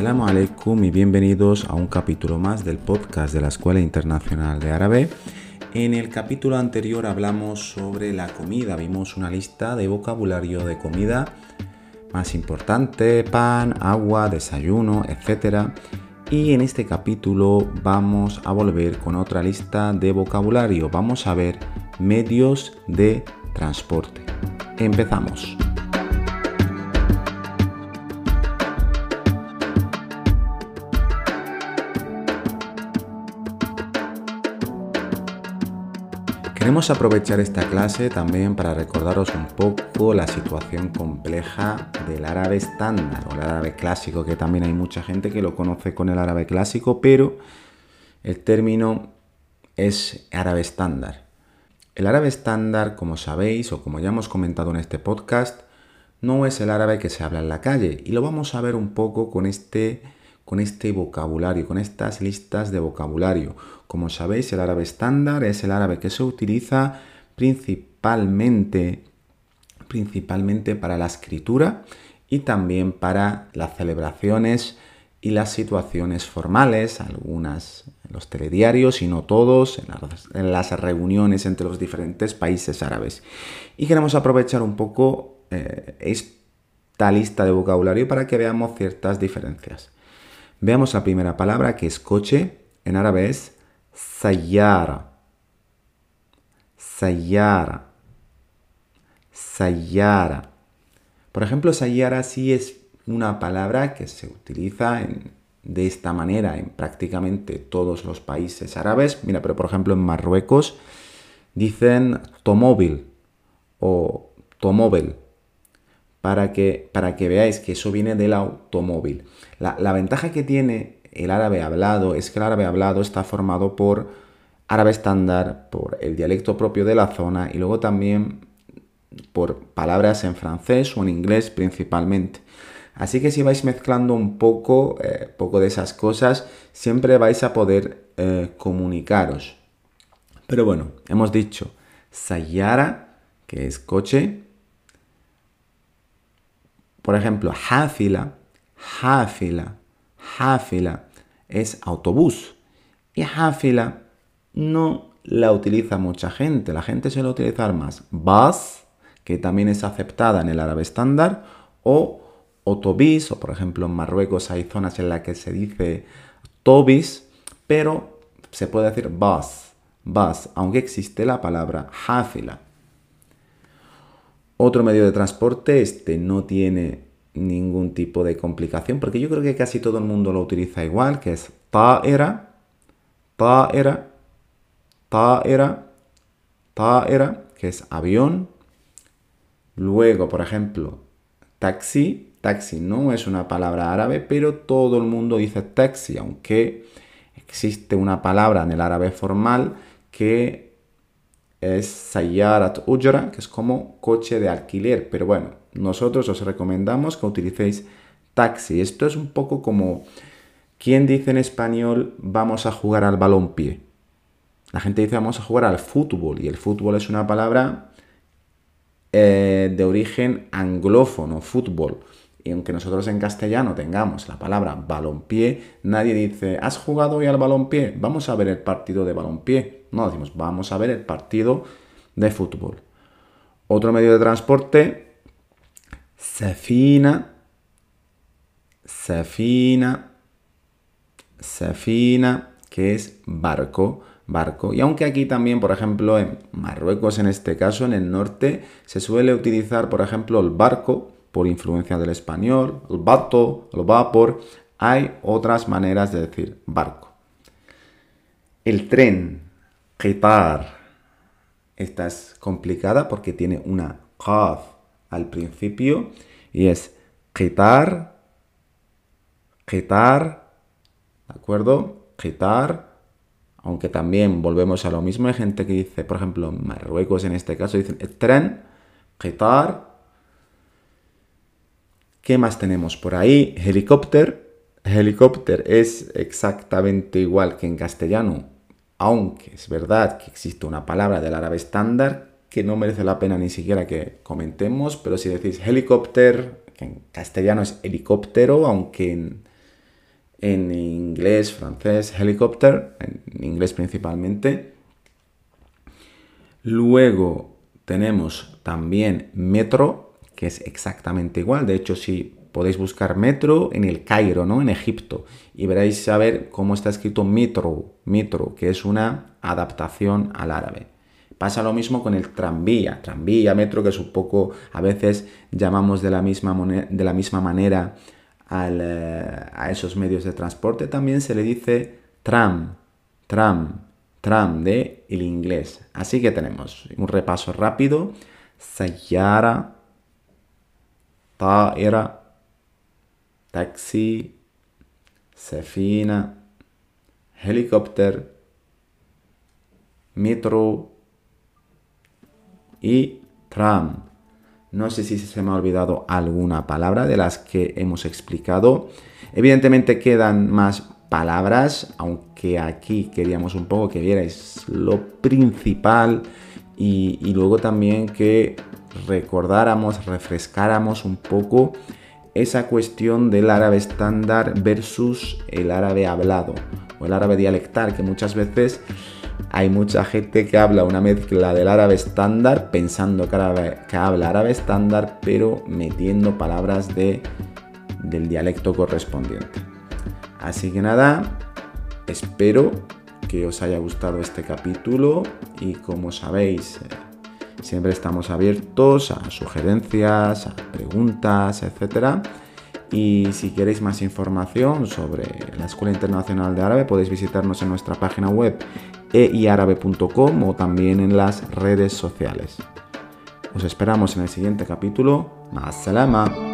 Assalamu alaikum y bienvenidos a un capítulo más del podcast de la Escuela Internacional de Árabe. En el capítulo anterior hablamos sobre la comida, vimos una lista de vocabulario de comida más importante, pan, agua, desayuno, etc. Y en este capítulo vamos a volver con otra lista de vocabulario. Vamos a ver medios de transporte. Empezamos. Queremos aprovechar esta clase también para recordaros un poco la situación compleja del árabe estándar o el árabe clásico, que también hay mucha gente que lo conoce con el árabe clásico, pero el término es árabe estándar. El árabe estándar, como sabéis o como ya hemos comentado en este podcast, no es el árabe que se habla en la calle y lo vamos a ver un poco con este con este vocabulario, con estas listas de vocabulario. Como sabéis, el árabe estándar es el árabe que se utiliza principalmente, principalmente para la escritura y también para las celebraciones y las situaciones formales, algunas en los telediarios y no todos, en las, reuniones entre los diferentes países árabes. Y queremos aprovechar un poco eh, esta lista de vocabulario para que veamos ciertas diferencias. Veamos la primera palabra que es coche. En árabe es sayara. Sayara. Sayara. Por ejemplo, sayara sí es una palabra que se utiliza de esta manera en prácticamente todos los países árabes. Mira, pero por ejemplo en Marruecos dicen tomóvil o tomóvil para que, para que veáis que eso viene del automóvil. La, ventaja que tiene el árabe hablado es que el árabe hablado está formado por árabe estándar, por el dialecto propio de la zona y luego también por palabras en francés o en inglés principalmente. Así que si vais mezclando un poco, eh, poco de esas cosas, siempre vais a poder eh, comunicaros. Pero bueno, hemos dicho sayara, que es coche. Por ejemplo, hafila, Hafila. Hafila es autobús. Y Hafila no la utiliza mucha gente. La gente suele utilizar más bus, que también es aceptada en el árabe estándar, o otobis, o por ejemplo en Marruecos hay zonas en las que se dice tobis, pero se puede decir bus, bus, aunque existe la palabra hafila. Otro medio de transporte, este no tiene ningún tipo de complicación, porque yo creo que casi todo el mundo lo utiliza igual, que es ta'era, ta'era, ta'era, ta'era, que es avión. Luego, por ejemplo, taxi. Taxi no es una palabra árabe, pero todo el mundo dice taxi, aunque existe una palabra en el árabe formal que es sayarat ujra, que es como coche de alquiler, pero bueno, nosotros os recomendamos que utilicéis taxi. Esto es un poco como ¿quién dice en español vamos a jugar al balón-pie? La gente dice vamos a jugar al fútbol y el fútbol es una palabra eh, de origen anglófono, fútbol. Y aunque nosotros en castellano tengamos la palabra balón-pie, nadie dice, ¿has jugado hoy al balón-pie? Vamos a ver el partido de balón-pie. No, decimos, vamos a ver el partido de fútbol. Otro medio de transporte Safina, Safina, Safina, que es barco, barco. Y aunque aquí también, por ejemplo, en Marruecos, en este caso, en el norte, se suele utilizar, por ejemplo, el barco, por influencia del español, el bato, el vapor, hay otras maneras de decir barco. El tren, qitar, esta es complicada porque tiene una qaf al principio y es quitar, quitar, ¿de acuerdo? Quitar, aunque también volvemos a lo mismo, hay gente que dice, por ejemplo, Marruecos en este caso dicen tren, quitar. ¿Qué más tenemos por ahí? Helicóptero. Helicóptero es exactamente igual que en castellano, aunque es verdad que existe una palabra del árabe estándar que no merece la pena ni siquiera que comentemos, pero si decís helicóptero, que en castellano es helicóptero, aunque en, en inglés, francés, helicopter, en inglés principalmente. Luego tenemos también metro, que es exactamente igual. De hecho, si podéis buscar metro en el Cairo, ¿no? En Egipto. Y veréis saber cómo está escrito metro, metro, que es una adaptación al árabe. Pasa lo mismo con el tranvía, tranvía, metro, que es un poco, a veces llamamos de la misma, de la misma manera eh, a esos medios de transporte. También se le dice tram, tram, tram de el inglés. Así que tenemos un repaso rápido. Sayara, ta'ira, taxi, sefina, helicóptero, metro y tram. No sé si se me ha olvidado alguna palabra de las que hemos explicado. Evidentemente quedan más palabras, aunque aquí queríamos un poco que vierais lo principal y, luego también que recordáramos, refrescáramos un poco esa cuestión del árabe estándar versus el árabe hablado o el árabe dialectal, que muchas veces hay mucha gente que habla una mezcla del árabe estándar pensando que, habla árabe estándar, pero metiendo palabras de, del dialecto correspondiente. Así que nada, espero que os haya gustado este capítulo y como sabéis, siempre estamos abiertos a sugerencias, a preguntas, etc. Y si queréis más información sobre la Escuela Internacional de Árabe, podéis visitarnos en nuestra página web eiarabe.com o también en las redes sociales. Os esperamos en el siguiente capítulo. Más.